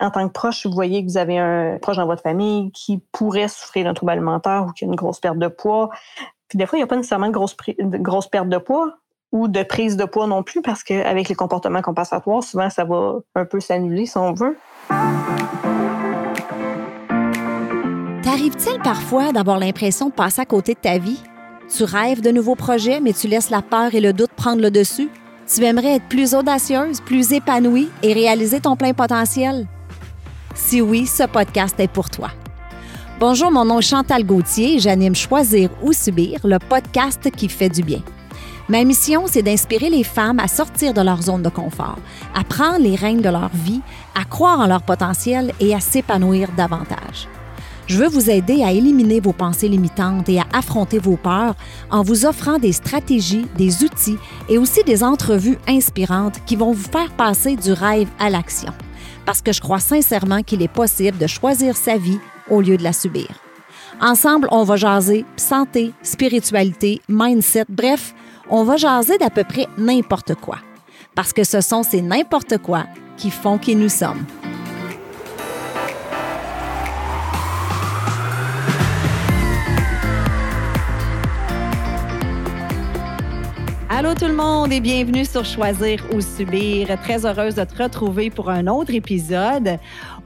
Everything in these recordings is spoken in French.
en tant que proche, vous voyez que vous avez un proche dans votre famille qui pourrait souffrir d'un trouble alimentaire ou qui a une grosse perte de poids, puis des fois, il n'y a pas nécessairement de grosse, grosse perte de poids ou de prise de poids non plus, parce qu'avec les comportements compensatoires, souvent, ça va un peu s'annuler si on veut. T'arrive-t-il parfois d'avoir l'impression de passer à côté de ta vie? Tu rêves de nouveaux projets, mais tu laisses la peur et le doute prendre le dessus? Tu aimerais être plus audacieuse, plus épanouie et réaliser ton plein potentiel? Si oui, ce podcast est pour toi. Bonjour, mon nom est Chantal Gauthier et j'anime Choisir ou Subir, le podcast qui fait du bien. Ma mission, c'est d'inspirer les femmes à sortir de leur zone de confort, à prendre les règnes de leur vie, à croire en leur potentiel et à s'épanouir davantage. Je veux vous aider à éliminer vos pensées limitantes et à affronter vos peurs en vous offrant des stratégies, des outils et aussi des entrevues inspirantes qui vont vous faire passer du rêve à l'action parce que je crois sincèrement qu'il est possible de choisir sa vie au lieu de la subir. Ensemble, on va jaser santé, spiritualité, mindset, bref, on va jaser d'à peu près n'importe quoi. Parce que ce sont ces n'importe quoi qui font qui nous sommes. Allô tout le monde et bienvenue sur Choisir ou Subir. Très heureuse de te retrouver pour un autre épisode.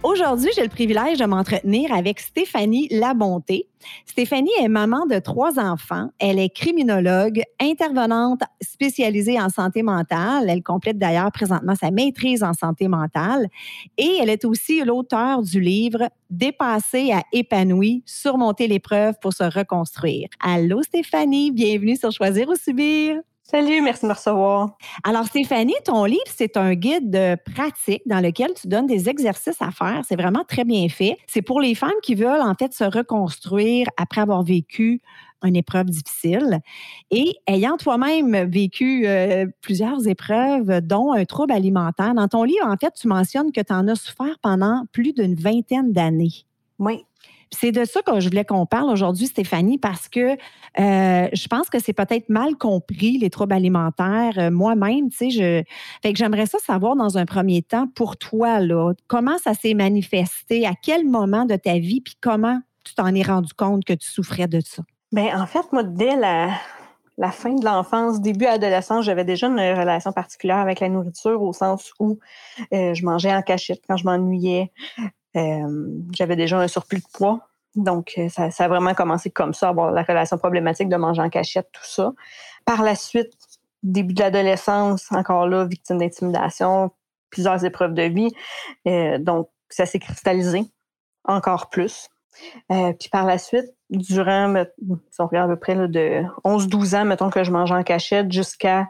Aujourd'hui, j'ai le privilège de m'entretenir avec Stéphanie Labonté. Stéphanie est maman de trois enfants. Elle est criminologue, intervenante spécialisée en santé mentale. Elle complète d'ailleurs présentement sa maîtrise en santé mentale. Et elle est aussi l'auteur du livre Dépasser à épanoui, surmonter l'épreuve pour se reconstruire. Allô Stéphanie, bienvenue sur Choisir ou Subir. Salut, merci de me recevoir. Alors, Stéphanie, ton livre, c'est un guide de pratique dans lequel tu donnes des exercices à faire. C'est vraiment très bien fait. C'est pour les femmes qui veulent, en fait, se reconstruire après avoir vécu une épreuve difficile. Et ayant toi-même vécu euh, plusieurs épreuves, dont un trouble alimentaire, dans ton livre, en fait, tu mentionnes que tu en as souffert pendant plus d'une vingtaine d'années. Oui. C'est de ça que je voulais qu'on parle aujourd'hui, Stéphanie, parce que euh, je pense que c'est peut-être mal compris, les troubles alimentaires. Euh, moi-même, tu sais, je. Fait j'aimerais ça savoir dans un premier temps, pour toi, là, comment ça s'est manifesté, à quel moment de ta vie, puis comment tu t'en es rendu compte que tu souffrais de ça? Bien, en fait, moi, dès la, la fin de l'enfance, début adolescence, j'avais déjà une relation particulière avec la nourriture au sens où euh, je mangeais en cachette quand je m'ennuyais. Euh, j'avais déjà un surplus de poids. Donc, euh, ça, a vraiment commencé comme ça, avoir la relation problématique de manger en cachette, tout ça. Par la suite, début de l'adolescence, encore là, victime d'intimidation, plusieurs épreuves de vie. Euh, donc, ça s'est cristallisé encore plus. Euh, puis par la suite, durant, si on regarde à peu près de 11-12 ans, mettons que je mangeais en cachette, jusqu'à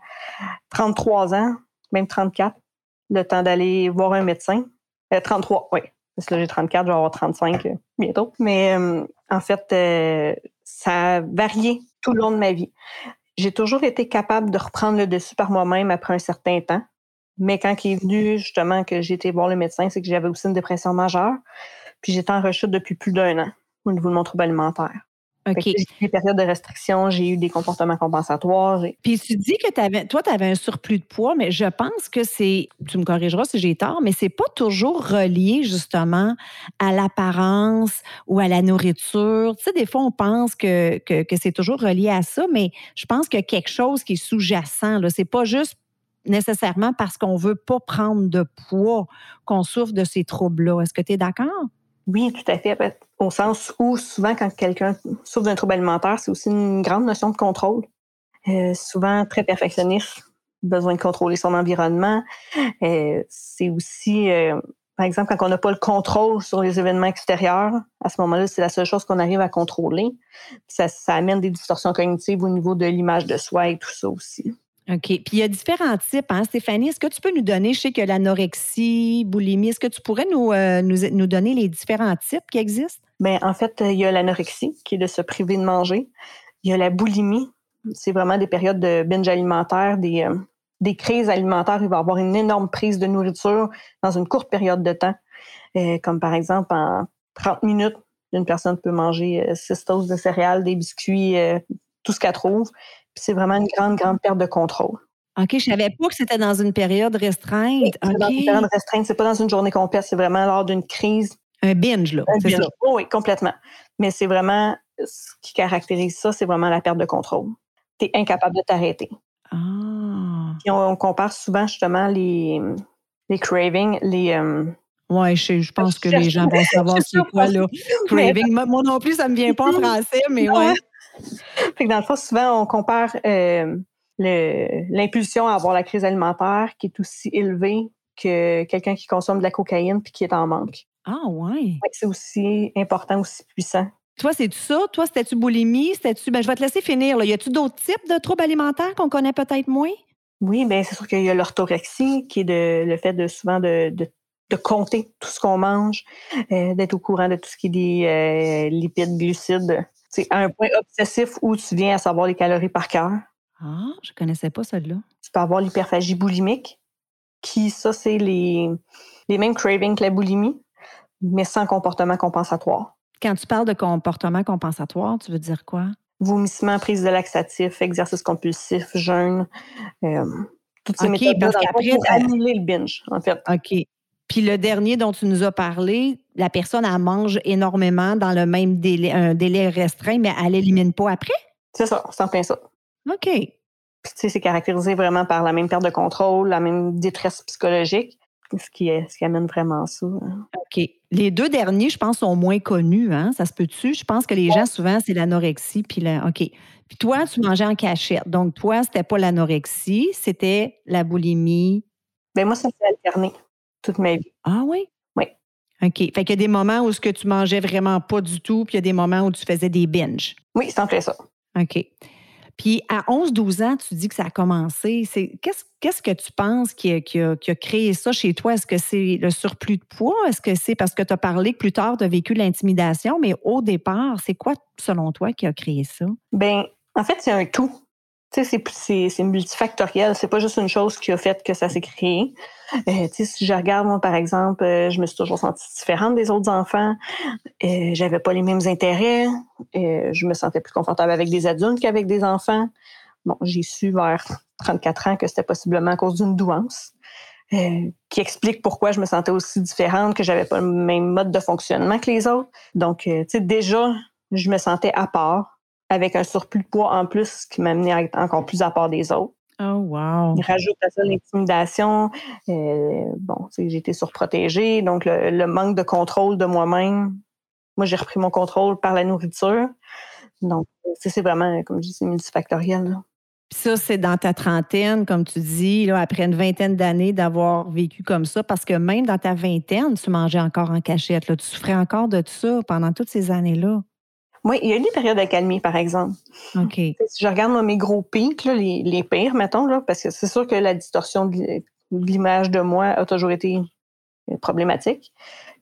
33 ans, même 34, le temps d'aller voir un médecin. 33, oui, parce que là, j'ai 34, je vais avoir 35 euh, bientôt. Mais euh, en fait, euh, ça a varié tout le long de ma vie. J'ai toujours été capable de reprendre le dessus par moi-même après un certain temps. Mais quand il est venu justement que j'ai été voir le médecin, c'est que j'avais aussi une dépression majeure. Puis j'étais en rechute depuis plus d'un an au niveau de mon trouble alimentaire. OK. Des périodes de restriction, j'ai eu des comportements compensatoires. Puis tu dis que avais, toi, tu avais un surplus de poids, mais je pense que c'est, tu me corrigeras si j'ai tort, mais c'est pas toujours relié justement à l'apparence ou à la nourriture. Tu sais, des fois, on pense que, que, que c'est toujours relié à ça, mais je pense qu'il y a quelque chose qui est sous-jacent. C'est pas juste nécessairement parce qu'on veut pas prendre de poids qu'on souffre de ces troubles-là. Est-ce que tu es d'accord? Oui, tout à fait. Au sens où souvent, quand quelqu'un souffre d'un trouble alimentaire, c'est aussi une grande notion de contrôle. Euh, souvent très perfectionniste, besoin de contrôler son environnement. Euh, c'est aussi, euh, par exemple, quand on n'a pas le contrôle sur les événements extérieurs, à ce moment-là, c'est la seule chose qu'on arrive à contrôler. Ça, ça amène des distorsions cognitives au niveau de l'image de soi et tout ça aussi. OK. Puis il y a différents types, hein, Stéphanie. Est-ce que tu peux nous donner, je sais que l'anorexie, boulimie, est-ce que tu pourrais nous, euh, nous, donner les différents types qui existent? Bien, en fait, il y a l'anorexie, qui est de se priver de manger. Il y a la boulimie, c'est vraiment des périodes de binge alimentaire, des, euh, des crises alimentaires. Il va y avoir une énorme prise de nourriture dans une courte période de temps. Euh, comme par exemple, en 30 minutes, une personne peut manger six toasts de céréales, des biscuits, tout ce qu'elle trouve c'est vraiment une grande, grande perte de contrôle. OK, je savais pas que c'était dans une période restreinte. Dans une période restreinte, c'est pas dans une journée complète, c'est vraiment lors d'une crise. Un binge, là. Un binge. oui, complètement. Mais c'est vraiment ce qui caractérise ça, c'est vraiment la perte de contrôle. Tu es incapable de t'arrêter. Ah. Puis on, compare souvent justement les, les cravings, les. Euh, oui, je, pense que les gens vont savoir c'est quoi, là. Craving. Moi non plus, ça ne me vient pas en français, mais ouais. Fait que dans le fond, souvent, on compare euh, l'impulsion à avoir la crise alimentaire qui est aussi élevée que quelqu'un qui consomme de la cocaïne puis qui est en manque. Ah, ouais. c'est aussi important, aussi puissant. Toi, c'est-tu ça? Toi, c'était-tu boulimie? C'était-tu. Ben, je vais te laisser finir. Là. Y a-tu d'autres types de troubles alimentaires qu'on connaît peut-être moins? Oui, bien, c'est sûr qu'il y a l'orthorexie, qui est de, le fait de souvent de, de, compter tout ce qu'on mange, euh, d'être au courant de tout ce qui est des euh, lipides, glucides. C'est un point obsessif où tu viens à savoir les calories par cœur. Ah, je connaissais pas celle-là. Tu peux avoir l'hyperphagie boulimique, qui, ça, c'est les, les mêmes cravings que la boulimie, mais sans comportement compensatoire. Quand tu parles de comportement compensatoire, tu veux dire quoi? Vomissement, prise de laxatif, exercice compulsif, jeûne. Euh, toutes ces méthodes parce qu'après, pour annuler le binge, en fait. OK. Puis le dernier dont tu nous as parlé, la personne, elle mange énormément dans le même délai, un délai restreint, mais elle n'élimine pas après? C'est ça, c'est en plein ça. OK. Puis, tu sais, c'est caractérisé vraiment par la même perte de contrôle, la même détresse psychologique ce qui, ce qui amène vraiment ça. Hein. OK. Les deux derniers, je pense, sont moins connus. Hein? Ça se peut-tu? Je pense que les gens, souvent, c'est l'anorexie. Puis la... OK. Puis toi, tu mangeais en cachette. Donc, toi, c'était pas l'anorexie, c'était la boulimie. Bien, moi, ça s'est alterné toute ma vie. Ah oui? Oui. OK. Fait qu'il y a des moments où ce que tu mangeais vraiment pas du tout, puis il y a des moments où tu faisais des binges. Oui, c'est en fait ça. OK. Puis à 11-12 ans, tu dis que ça a commencé. qu'est-ce, que tu penses qui a, créé ça chez toi? Est-ce que c'est le surplus de poids? Est-ce que c'est parce que tu as parlé que plus tard, tu as vécu l'intimidation? Mais au départ, c'est quoi, selon toi, qui a créé ça? Bien, en fait, c'est un tout. C'est, multifactoriel. C'est pas juste une chose qui a fait que ça s'est créé. Euh, si je regarde, moi, par exemple, euh, je me suis toujours sentie différente des autres enfants. Euh, j'avais pas les mêmes intérêts. Euh, je me sentais plus confortable avec des adultes qu'avec des enfants. Bon, j'ai su vers 34 ans que c'était possiblement à cause d'une douance. qui explique pourquoi je me sentais aussi différente, que j'avais pas le même mode de fonctionnement que les autres. Donc, déjà, je me sentais à part, avec un surplus de poids en plus qui m'amenait à être encore plus à part des autres. Oh, wow. Il rajoute à ça l'intimidation. Euh, bon, j'ai été surprotégée, donc le, manque de contrôle de moi-même. Moi, j'ai repris mon contrôle par la nourriture. Donc, c'est vraiment, comme je dis, c'est multifactoriel. ça, c'est dans ta trentaine, comme tu dis, là, après une vingtaine d'années d'avoir vécu comme ça, parce que même dans ta vingtaine, tu mangeais encore en cachette. Là, tu souffrais encore de ça pendant toutes ces années-là. Oui, il y a eu des périodes d'accalmie, par exemple. OK. Si je regarde mes gros pics, les, les, pires, mettons, là, parce que c'est sûr que la distorsion de l'image de moi a toujours été euh, problématique.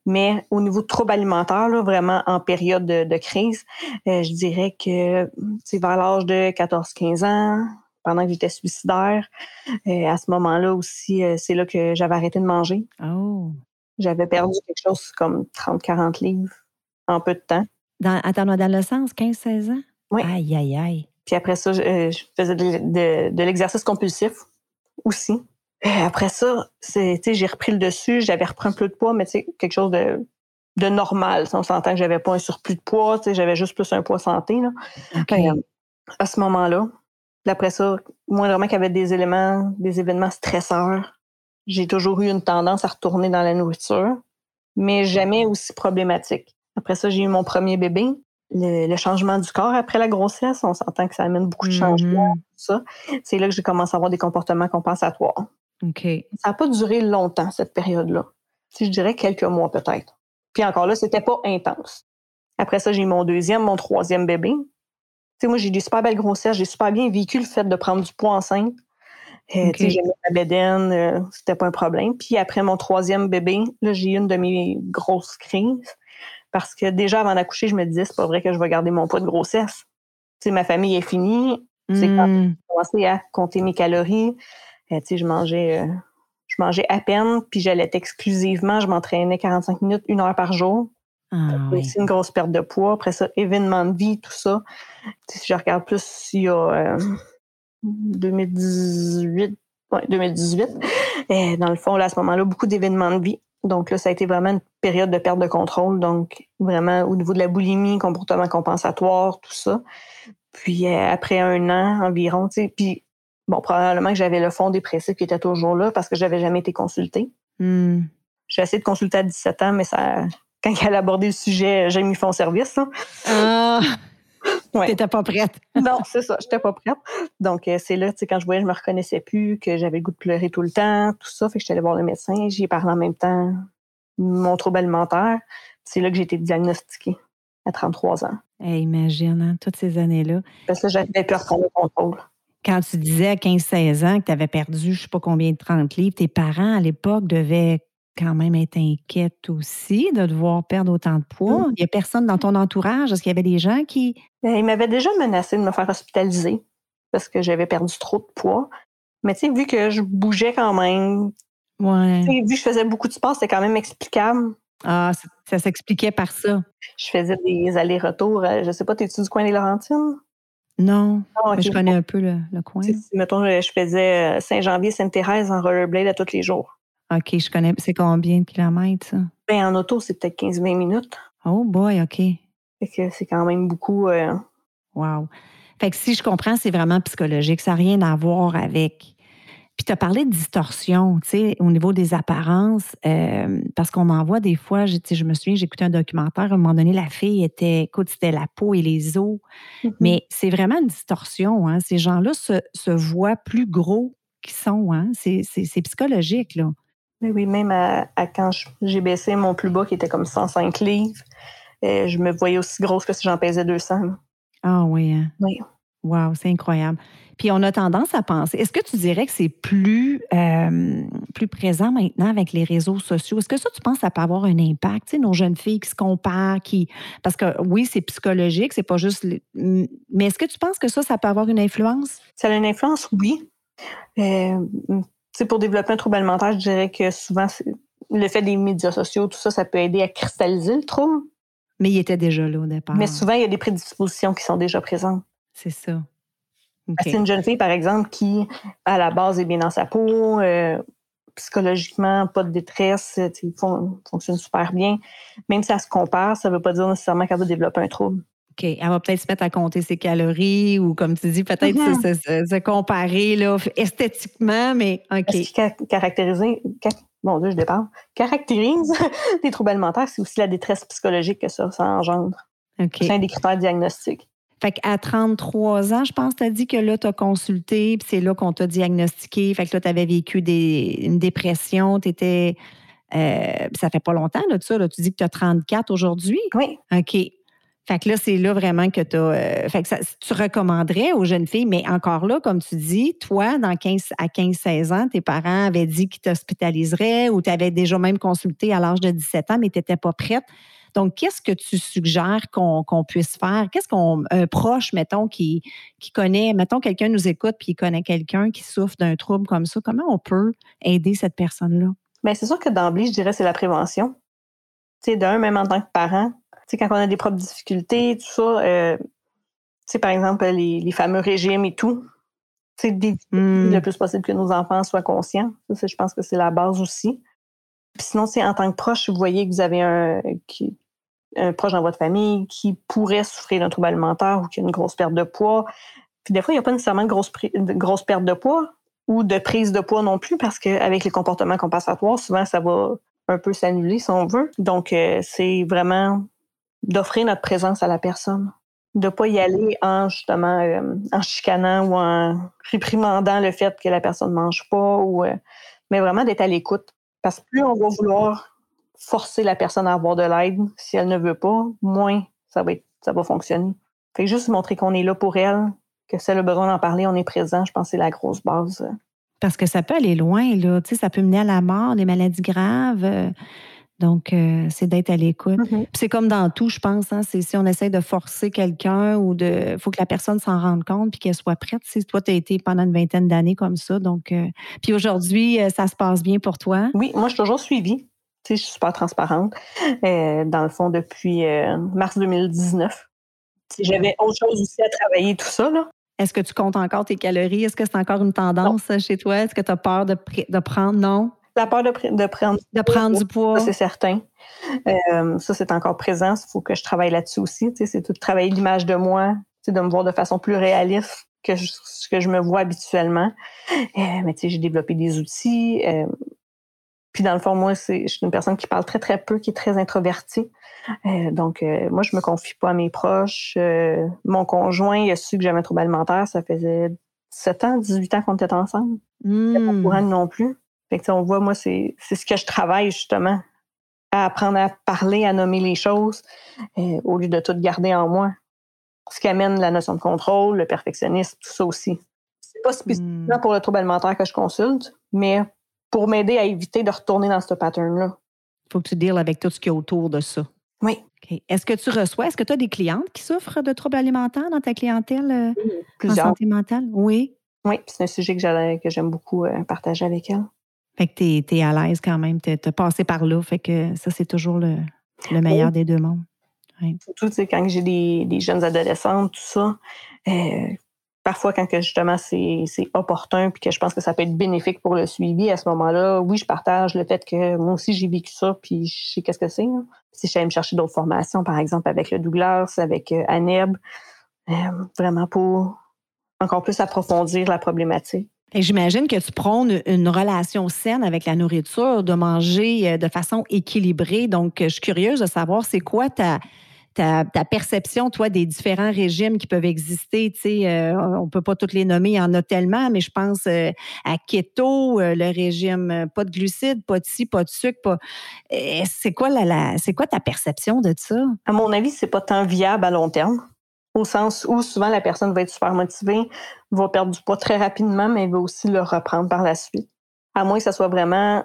Mais au niveau de troubles alimentaires, là, vraiment en période de, crise, euh, je dirais que c'est vers l'âge de 14-15 ans, pendant que j'étais suicidaire. Euh, à ce moment-là aussi, c'est là que j'avais arrêté de manger. Oh. J'avais perdu quelque chose comme 30-40 livres en peu de temps. Dans, à ton adolescence, 15-16 ans? Oui. Aïe, aïe, aïe. Puis après ça, je, euh, faisais de, l'exercice compulsif aussi. Euh, après ça, j'ai repris le dessus, j'avais repris un peu de poids, mais quelque chose de, de normal. On s'entend que j'avais pas un surplus de poids, j'avais juste plus un poids santé. Là. Euh, à ce moment-là, après ça, moi, vraiment qu'il y avait des éléments, des événements stresseurs, j'ai toujours eu une tendance à retourner dans la nourriture, mais jamais aussi problématique. Après ça, j'ai eu mon premier bébé. Le, changement du corps après la grossesse, on s'entend que ça amène beaucoup de changements. Mm-hmm. Ça, c'est là que j'ai commencé à avoir des comportements compensatoires. Ça n'a pas duré longtemps, cette période-là. Si je dirais quelques mois peut-être. Puis encore là, c'était pas intense. Après ça, j'ai eu mon deuxième, mon troisième bébé. Moi, j'ai des super belles grossesses. J'ai super bien vécu le fait de prendre du poids enceinte. Euh, okay. J'ai mis ma bédaine, euh, c'était pas un problème. Puis après mon troisième bébé, là, j'ai eu une de mes grosses crises. Parce que déjà, avant d'accoucher, je me disais, c'est pas vrai que je vais garder mon poids de grossesse. Tu ma famille est finie. C'est quand hmm. j'ai commencé à compter mes calories. Euh, je mangeais, euh, je mangeais à peine, puis j'allais exclusivement. Je m'entraînais 45 minutes, une heure par jour. Ah, une grosse perte de poids. Après ça, événement de vie, tout ça. si je regarde plus, il y a, euh, 2018. Ouais, 2018. Et dans le fond, là, à ce moment-là, beaucoup d'événements de vie. Donc là, ça a été vraiment une période de perte de contrôle. Donc, vraiment, au niveau de la boulimie, comportement compensatoire, tout ça. Puis euh, après un an environ, tu sais, puis bon, probablement que j'avais le fond dépressif qui était toujours là parce que j'avais jamais été consultée. Hmm. J'ai essayé de consulter à 17 ans, mais ça, quand elle a abordé le sujet, j'ai mis fond service. hein. Ah, Ouais. t'étais pas prête. Non, c'est ça, j'étais pas prête. Donc, euh, c'est là, tu sais, quand je voyais, je me reconnaissais plus, que j'avais le goût de pleurer tout le temps, tout ça. Fait que j'étais allée voir le médecin, j'y ai parlé en même temps mon trouble alimentaire. C'est là que j'ai été diagnostiquée à 33 ans. Hey, imagine, hein, toutes ces années-là. Parce que j'avais peur prendre le contrôle. Quand tu disais à 15-16 ans que tu avais perdu je sais pas combien de 30 livres, tes parents à l'époque devaient quand même être inquiets aussi de devoir perdre autant de poids. Il n'y a personne dans ton entourage. Est-ce qu'il y avait des gens qui. Euh, Il m'avait déjà menacé de me faire hospitaliser parce que j'avais perdu trop de poids. Mais tu sais, vu que je bougeais quand même, Ouais. vu que je faisais beaucoup de sport, c'était quand même explicable. Ah, ça, ça s'expliquait par ça. Je faisais des allers-retours. euh, Je sais pas, t'es-tu du coin des Laurentines? Non, Ah, je connais un peu le, le coin. Tu sais, si, mettons, je je faisais euh, Saint-Janvier, Sainte-Thérèse en rollerblade à tous les jours. OK, je connais. C'est combien de kilomètres, ça? Ben, en auto, c'est peut-être 15-20 minutes. Oh boy, OK. Fait que c'est quand même beaucoup. euh, Wow. Fait que si je comprends, c'est vraiment psychologique. Ça n'a rien à voir avec. Puis tu as parlé de distorsion, tu sais, au niveau des apparences, euh, parce qu'on en voit des fois, je, je me souviens, j'écoutais un documentaire, à un moment donné, la fille était, écoute, c'était la peau et les os, mais c'est vraiment une distorsion. Hein? Ces gens-là se, se voient plus gros qu'ils sont. Hein? C'est psychologique, là. Mais oui, même à, à quand j'ai baissé mon plus bas qui était comme 105 livres, euh, je me voyais aussi grosse que si j'en pesais 200. là. Ah oui, hein? Oui. Wow, c'est incroyable. Puis on a tendance à penser, est-ce que tu dirais que c'est plus, euh, plus présent maintenant avec les réseaux sociaux? Est-ce que ça, tu penses, ça peut avoir un impact? Tu sais, nos jeunes filles qui se comparent, qui. Parce que oui, c'est psychologique, c'est pas juste. Mais est-ce que tu penses que ça, ça peut avoir une influence? Ça a une influence, oui. Euh, sais, pour développer un trouble alimentaire, je dirais que souvent, le fait des médias sociaux, tout ça, ça peut aider à cristalliser le trouble. Mais il était déjà là au départ. Mais souvent, il y a des prédispositions qui sont déjà présentes. C'est ça. C'est une jeune fille, par exemple, qui, à la base, est bien dans sa peau, euh, psychologiquement, pas de détresse, fon- fonctionne super bien. Même si elle se compare, ça ne veut pas dire nécessairement qu'elle va développer un trouble. OK. Elle va peut-être se mettre à compter ses calories ou, comme tu dis, peut-être se, se- se comparer là, esthétiquement, mais OK. Ce qui ca- caractérise, ca- bon Dieu, je déparle, caractérise les troubles alimentaires, c'est aussi la détresse psychologique que ça, ça engendre. OK. C'est un des critères diagnostiques. Fait qu'à 33 ans, je pense, tu as dit que là, tu as consulté, puis c'est là qu'on t'a diagnostiqué. Fait que là, tu avais vécu des, une dépression, tu étais. ça fait pas longtemps, là, de ça. Là, tu dis que tu as 34 aujourd'hui? Oui, OK. Fait que là, c'est là vraiment que tu as. fait que ça- tu recommanderais aux jeunes filles, mais encore là, comme tu dis, toi, dans 15, à 15-16 ans, tes parents avaient dit qu'ils t'hospitaliseraient ou tu avais déjà même consulté à l'âge de 17 ans, mais tu n'étais pas prête. Donc, qu'est-ce que tu suggères qu'on puisse faire? Qu'est-ce qu'on. Un proche, mettons, qui, connaît, mettons, quelqu'un nous écoute puis il connaît quelqu'un qui souffre d'un trouble comme ça, comment on peut aider cette personne-là? Bien, c'est sûr que d'emblée, je dirais c'est la prévention. Tu sais, d'un, même en tant que parent, sais, quand on a des propres difficultés, tout ça, euh, tu sais, par exemple, les, les fameux régimes et tout, tu sais, d'éviter Hmm. le plus possible que nos enfants soient conscients. Ça, je pense que c'est la base aussi. Puis sinon, c'est en tant que proche, si vous voyez que vous avez un, qui- un proche dans votre famille qui pourrait souffrir d'un trouble alimentaire ou qui a une grosse perte de poids. Puis des fois, il n'y a pas nécessairement de grosse, de grosse perte de poids ou de prise de poids non plus parce qu'avec les comportements compensatoires, souvent, ça va un peu s'annuler si on veut. Donc, euh, c'est vraiment d'offrir notre présence à la personne. De ne pas y aller en justement euh, en chicanant ou en réprimandant le fait que la personne ne mange pas, ou, euh, mais vraiment d'être à l'écoute. Parce que plus on va vouloir forcer la personne à avoir de l'aide, si elle ne veut pas, moins ça va, être, ça va fonctionner. Fait juste montrer qu'on est là pour elle, que si elle a besoin d'en parler, on est présent, je pense que c'est la grosse base. Parce que ça peut aller loin, là. Tu sais, ça peut mener à la mort, des maladies graves. Donc, euh, c'est d'être à l'écoute. Puis C'est comme dans tout, je pense. Hein, c'est si on essaie de forcer quelqu'un ou de. faut que la personne s'en rende compte puis qu'elle soit prête. Sais, toi, tu as été pendant une vingtaine d'années comme ça. Donc, euh, puis aujourd'hui, euh, ça se passe bien pour toi? Oui, moi, je suis toujours suivie. Tu sais, je suis super transparente. Euh, dans le fond, depuis mars 2019. Si J'avais autre chose aussi à travailler, tout ça. Là. Est-ce que tu comptes encore tes calories? Est-ce que c'est encore une tendance chez toi? Est-ce que tu as peur de, de prendre? Non? La peur de, de prendre, de prendre du poids. c'est certain. Euh, ça, c'est encore présent. Il faut que je travaille là-dessus aussi. C'est tout travailler l'image de moi, de me voir de façon plus réaliste que ce que je me vois habituellement. Euh, mais tu sais, j'ai développé des outils. Euh, puis dans le fond, moi, je suis une personne qui parle très, très peu, qui est très introvertie. Euh, donc, moi, je me confie pas à mes proches. mon conjoint, il a su que j'avais un trouble alimentaire. Ça faisait 7 ans, 18 ans qu'on était ensemble. Il pas au courant non plus. Fait que, on voit, moi, c'est, ce que je travaille, justement. À apprendre à parler, à nommer les choses, au lieu de tout garder en moi ce qui amène la notion de contrôle, le perfectionnisme, tout ça aussi. C'est pas spécifiquement hmm. pour le trouble alimentaire que je consulte, mais pour m'aider à éviter de retourner dans ce pattern-là. Il faut que tu deals avec tout ce qui est autour de ça. Oui. Est-ce que tu reçois, est-ce que tu as des clientes qui souffrent de troubles alimentaires dans ta clientèle euh, en santé mentale? Oui. Oui, c'est un sujet que j'aime beaucoup euh, partager avec elle. Fait que tu es, à l'aise quand même, tu as passé par là, fait que ça, c'est toujours le, meilleur des deux mondes. Surtout, quand j'ai des, jeunes adolescentes, tout ça, euh, parfois quand que justement c'est opportun puis que je pense que ça peut être bénéfique pour le suivi, à ce moment-là, oui, je partage le fait que moi aussi j'ai vécu ça puis je sais qu'est-ce que c'est. Si je me chercher d'autres formations, par exemple avec le Douglas, avec euh, Aneb, euh, vraiment pour encore plus approfondir la problématique. J'imagine que tu prônes une relation saine avec la nourriture, de manger de façon équilibrée. Donc, je suis curieuse de savoir c'est quoi ta, perception, toi, des différents régimes qui peuvent exister? Tu sais, euh, on peut pas toutes les nommer, il y en a tellement, mais je pense euh, à keto, euh, le régime pas de glucides, pas de ci, pas de sucre. Pas... C'est quoi, la, c'est quoi ta perception de ça? À mon avis, c'est pas tant viable à long terme au sens où souvent la personne va être super motivée, va perdre du poids très rapidement, mais elle va aussi le reprendre par la suite. À moins que ça soit vraiment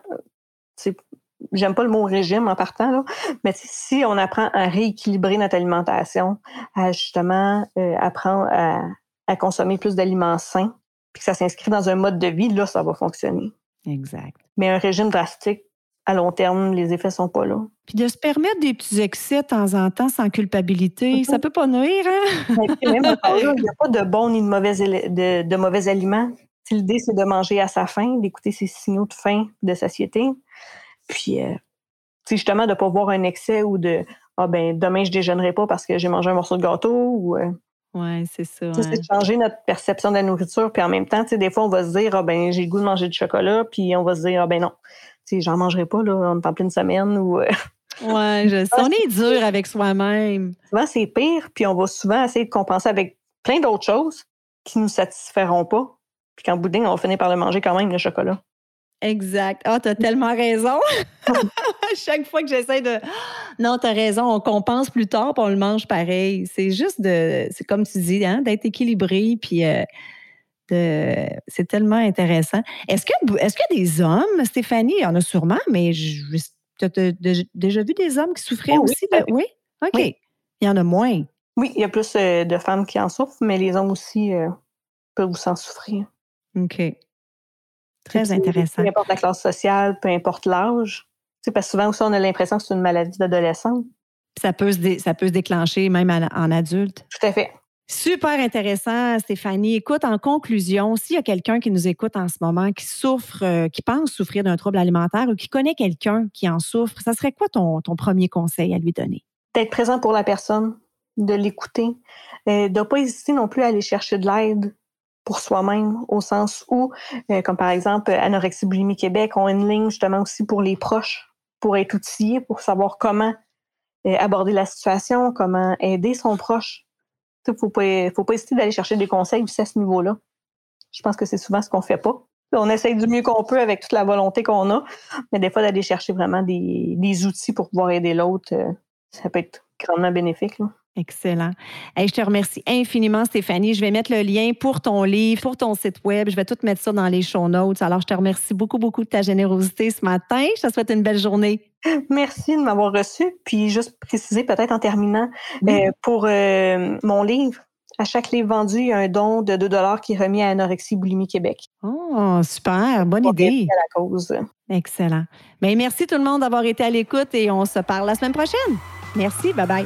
j'aime pas le mot régime en partant, là, mais si on apprend à rééquilibrer notre alimentation, à justement euh, apprendre à, consommer plus d'aliments sains, puis que ça s'inscrit dans un mode de vie, là, ça va fonctionner. Exact. Mais un régime drastique, à long terme, les effets sont pas là. Puis de se permettre des petits excès de temps en temps sans culpabilité, ça peut pas nuire, hein? il n'y a pas de bon ni de mauvais, de, de mauvais aliments. L'idée, c'est de manger à sa faim, d'écouter ses signaux de faim, de satiété. Puis, euh, justement, de ne pas voir un excès ou de Ah, ben, demain, je déjeunerai pas parce que j'ai mangé un morceau de gâteau ou. Euh, oui, c'est ça. C'est de changer notre perception de la nourriture. Puis en même temps, des fois, on va se dire, ah ben, j'ai le goût de manger du chocolat, puis on va se dire, ah ben non, j'en mangerai pas, là, en pleine semaine. Ou, euh, ouais, je sais. On est dur avec soi-même. Souvent, c'est pire, puis on va souvent essayer de compenser avec plein d'autres choses qui ne nous satisferont pas. Puis qu'en bout de ligne, on va finir par le manger quand même, le chocolat. Exact. Ah, tu as tellement raison. Chaque fois que j'essaie de. Non, tu as raison, on compense plus tard, puis on le mange pareil. C'est juste de. C'est comme tu dis, hein, d'être équilibré, puis. Euh. C'est tellement intéressant. Est-ce que y a des hommes, Stéphanie? Il y en a sûrement, mais tu as déjà vu des hommes qui souffraient oh aussi? Oui? OK. Il y en a moins. Oui, il y a plus euh, de femmes qui en souffrent, mais les hommes aussi euh, peuvent aussi en souffrir. OK. Très intéressant. Peu importe la classe sociale, peu importe l'âge? Parce que souvent aussi, on a l'impression que c'est une maladie d'adolescent. Ça peut, se ça peut se déclencher même en adulte. Tout à fait. Super intéressant, Stéphanie. Écoute, en conclusion, s'il y a quelqu'un qui nous écoute en ce moment, qui souffre, euh, qui pense souffrir d'un trouble alimentaire ou qui connaît quelqu'un qui en souffre, ça serait quoi ton, premier conseil à lui donner? D'être présent pour la personne, de l'écouter, euh, de ne pas hésiter non plus à aller chercher de l'aide pour soi-même, au sens où, euh, comme par exemple, Anorexie Boulimie Québec ont une ligne justement aussi pour les proches, pour être outillés, pour savoir comment aborder la situation, comment aider son proche. Il ne faut pas, faut pas hésiter d'aller chercher des conseils aussi à ce niveau-là. Je pense que c'est souvent ce qu'on fait pas. On essaye du mieux qu'on peut avec toute la volonté qu'on a, mais des fois d'aller chercher vraiment des, des, outils pour pouvoir aider l'autre, euh, ça peut être grandement bénéfique. Là. Excellent. je te remercie infiniment, Stéphanie. Je vais mettre le lien pour ton livre, pour ton site web. Je vais tout mettre ça dans les show notes. Alors, je te remercie beaucoup, beaucoup de ta générosité ce matin. Je te souhaite une belle journée. Merci de m'avoir reçu. Puis, juste préciser peut-être en terminant, euh, pour euh, mon livre, à chaque livre vendu, il y a un don de 2 qui est remis à Anorexie Boulimie Québec. Oh, super. Bonne idée. À la cause. Excellent. Mais merci tout le monde d'avoir été à l'écoute et on se parle la semaine prochaine. Merci. Bye